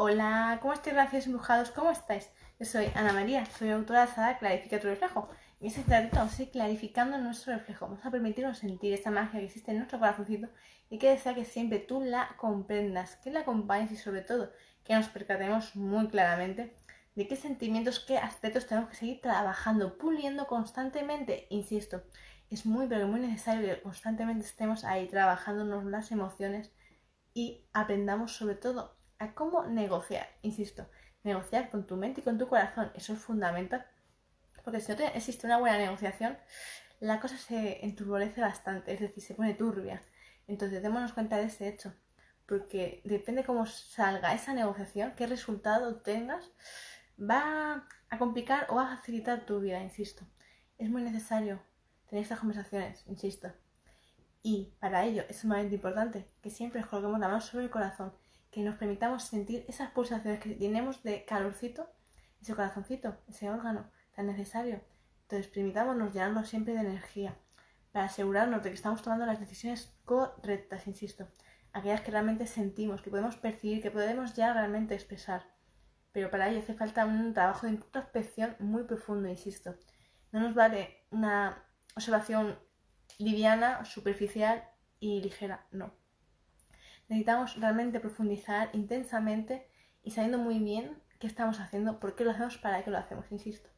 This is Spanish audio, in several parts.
Hola, ¿cómo estáis, gracias embrujados? ¿Cómo estáis? Yo soy Ana María, soy autora de saga Clarifica tu reflejo. En este ratito vamos a ir clarificando nuestro reflejo. Vamos a permitirnos sentir esta magia que existe en nuestro corazoncito y que desea que siempre tú la comprendas, que la acompañes y sobre todo que nos percatemos muy claramente de qué sentimientos, qué aspectos tenemos que seguir trabajando, puliendo constantemente. Insisto, es muy pero muy necesario que constantemente estemos ahí trabajándonos las emociones y aprendamos sobre todo a cómo negociar. Insisto, negociar con tu mente y con tu corazón, eso es fundamental. Porque si no existe una buena negociación, la cosa se enturbolece bastante, es decir, se pone turbia. Entonces, démonos cuenta de ese hecho. Porque depende cómo salga esa negociación, qué resultado tengas, va a complicar o a facilitar tu vida, insisto. Es muy necesario tener estas conversaciones, insisto. Y para ello es sumamente importante que siempre coloquemos la mano sobre el corazón, que nos permitamos sentir esas pulsaciones que tenemos de calorcito, ese corazoncito, ese órgano tan necesario. Entonces permitámonos llenarlo siempre de energía para asegurarnos de que estamos tomando las decisiones correctas, insisto, aquellas que realmente sentimos, que podemos percibir, que podemos ya realmente expresar. Pero para ello hace falta un trabajo de introspección muy profundo, insisto. No nos vale una observación liviana, superficial y ligera, no. Necesitamos realmente profundizar intensamente y sabiendo muy bien qué estamos haciendo, por qué lo hacemos, para qué lo hacemos, insisto.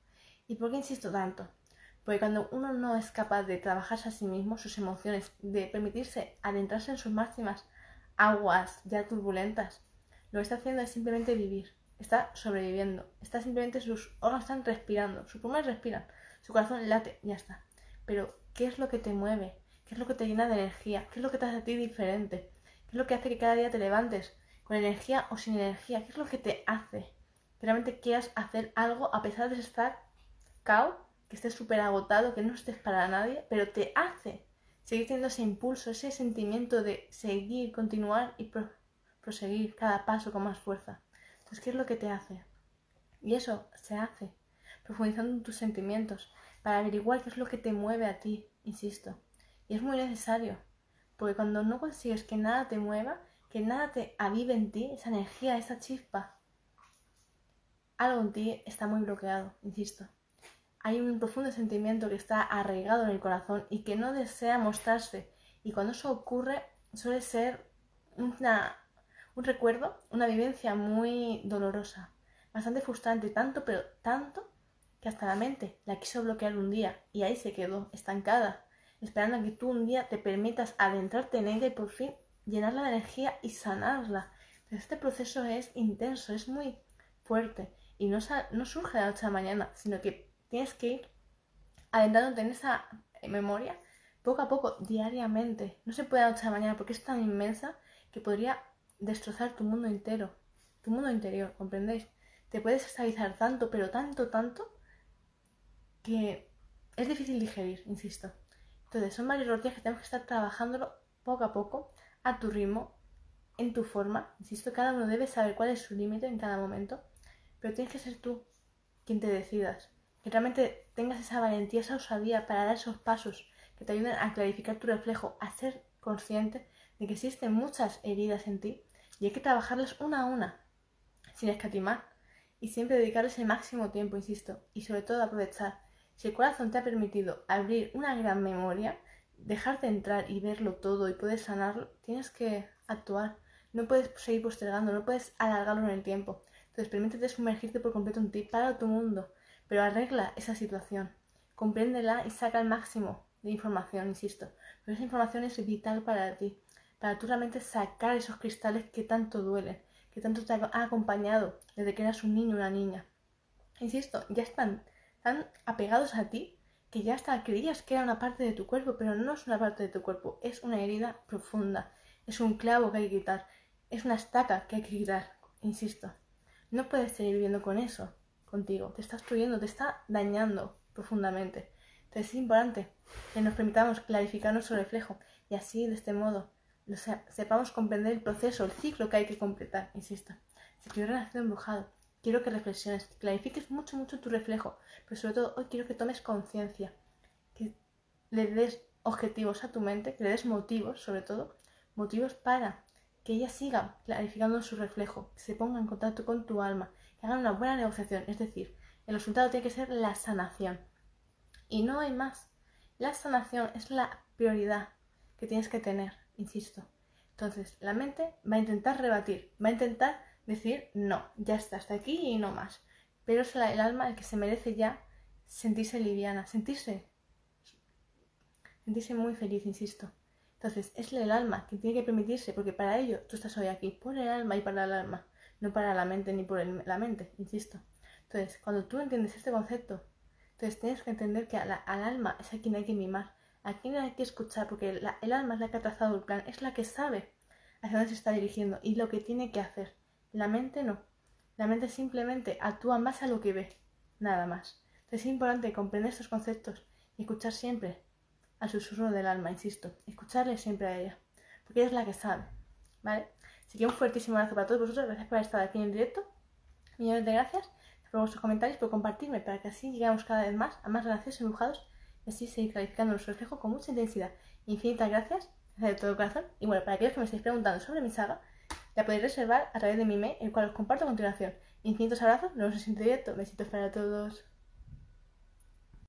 ¿Y por qué insisto tanto? Porque cuando uno no es capaz de trabajarse a sí mismo, sus emociones, de permitirse adentrarse en sus máximas aguas ya turbulentas, lo que está haciendo es simplemente vivir, está sobreviviendo, está simplemente sus órganos están respirando, sus pulmones respiran, su corazón late, ya está. Pero, ¿qué es lo que te mueve? ¿Qué es lo que te llena de energía? ¿Qué es lo que te hace a ti diferente? ¿Qué es lo que hace que cada día te levantes con energía o sin energía? ¿Qué es lo que te hace realmente quieras hacer algo a pesar de estar cao, que estés súper agotado, que no estés para nadie, pero te hace seguir teniendo ese impulso, ese sentimiento de seguir, continuar y proseguir cada paso con más fuerza? Entonces, ¿qué es lo que te hace? Y eso se hace profundizando en tus sentimientos para averiguar qué es lo que te mueve a ti, insisto. Y es muy necesario, porque cuando no consigues que nada te mueva, que nada te avive en ti, esa energía, esa chispa, algo en ti está muy bloqueado, insisto. Hay un profundo sentimiento que está arraigado en el corazón y que no desea mostrarse. Y cuando eso ocurre, suele ser una, un recuerdo, una vivencia muy dolorosa, bastante frustrante, tanto, pero tanto que hasta la mente la quiso bloquear un día y ahí se quedó estancada esperando que tú un día te permitas adentrarte en ella y por fin llenarla de energía y sanarla. este proceso es intenso, es muy fuerte y no, no surge de la noche a la mañana, sino que tienes que ir adentrándote en esa memoria poco a poco, diariamente. No se puede de la noche a la mañana porque es tan inmensa que podría destrozar tu mundo entero, tu mundo interior, ¿comprendéis? Te puedes estabilizar tanto, pero tanto, tanto, que es difícil digerir, insisto. Entonces, son varios los que tenemos que estar trabajándolo poco a poco, a tu ritmo, en tu forma. Insisto, cada uno debe saber cuál es su límite en cada momento, pero tienes que ser tú quien te decidas. Que realmente tengas esa valentía, esa osadía para dar esos pasos que te ayuden a clarificar tu reflejo, a ser consciente de que existen muchas heridas en ti y hay que trabajarlas una a una, sin escatimar y siempre dedicarles el máximo tiempo, insisto, y sobre todo aprovechar si el corazón te ha permitido abrir una gran memoria, dejarte entrar y verlo todo y puedes sanarlo, tienes que actuar. No puedes seguir postergando, no puedes alargarlo en el tiempo. Entonces permítete sumergirte por completo en ti, para tu mundo, pero arregla esa situación. Compréndela y saca el máximo de información, insisto. Pero esa información es vital para ti, para tú realmente sacar esos cristales que tanto duelen, que tanto te ha acompañado desde que eras un niño o una niña. Insisto, ya están tan apegados a ti que ya hasta creías que era una parte de tu cuerpo, pero no es una parte de tu cuerpo, es una herida profunda, es un clavo que hay que quitar, es una estaca que hay que quitar, insisto. No puedes seguir viviendo con eso contigo, te está destruyendo, te está dañando profundamente. Entonces es importante que nos permitamos clarificar nuestro reflejo y así, de este modo, sepamos comprender el proceso, el ciclo que hay que completar, insisto. Si quiero nacido embrujado, quiero que reflexiones, que clarifiques mucho, mucho tu reflejo, pero sobre todo hoy quiero que tomes conciencia, que le des objetivos a tu mente, que le des motivos, sobre todo, motivos para que ella siga clarificando su reflejo, que se ponga en contacto con tu alma, que hagan una buena negociación. Es decir, el resultado tiene que ser la sanación. Y no hay más. La sanación es la prioridad que tienes que tener, insisto. Entonces, la mente va a intentar rebatir, va a intentar decir, no, ya está, hasta aquí y no más. Pero es el alma el que se merece ya sentirse liviana, sentirse, sentirse muy feliz, insisto. Entonces, es el alma que tiene que permitirse, porque para ello tú estás hoy aquí, por el alma y para el alma, no para la mente ni por la mente, insisto. Entonces, cuando tú entiendes este concepto, entonces tienes que entender que al alma es a quien hay que mimar, a quien hay que escuchar, porque el alma es la que ha trazado el plan, es la que sabe hacia dónde se está dirigiendo y lo que tiene que hacer. La mente no. La mente simplemente actúa más a lo que ve, nada más. Entonces es importante comprender estos conceptos y escuchar siempre al susurro del alma, insisto. Escucharle siempre a ella, porque ella es la que sabe, ¿vale? Así que un fuertísimo abrazo para todos vosotros. Gracias por estar aquí en directo. Millones de gracias por vuestros comentarios, por compartirme, para que así lleguemos cada vez más a más relaciones dibujados y así seguir clarificando nuestro reflejo con mucha intensidad. Infinitas gracias, de todo corazón. Y bueno, para aquellos que me estéis preguntando sobre mi saga, la podéis reservar a través de mi mail, el cual os comparto a continuación. Infinitos abrazos, nos vemos en directo. Besitos para todos.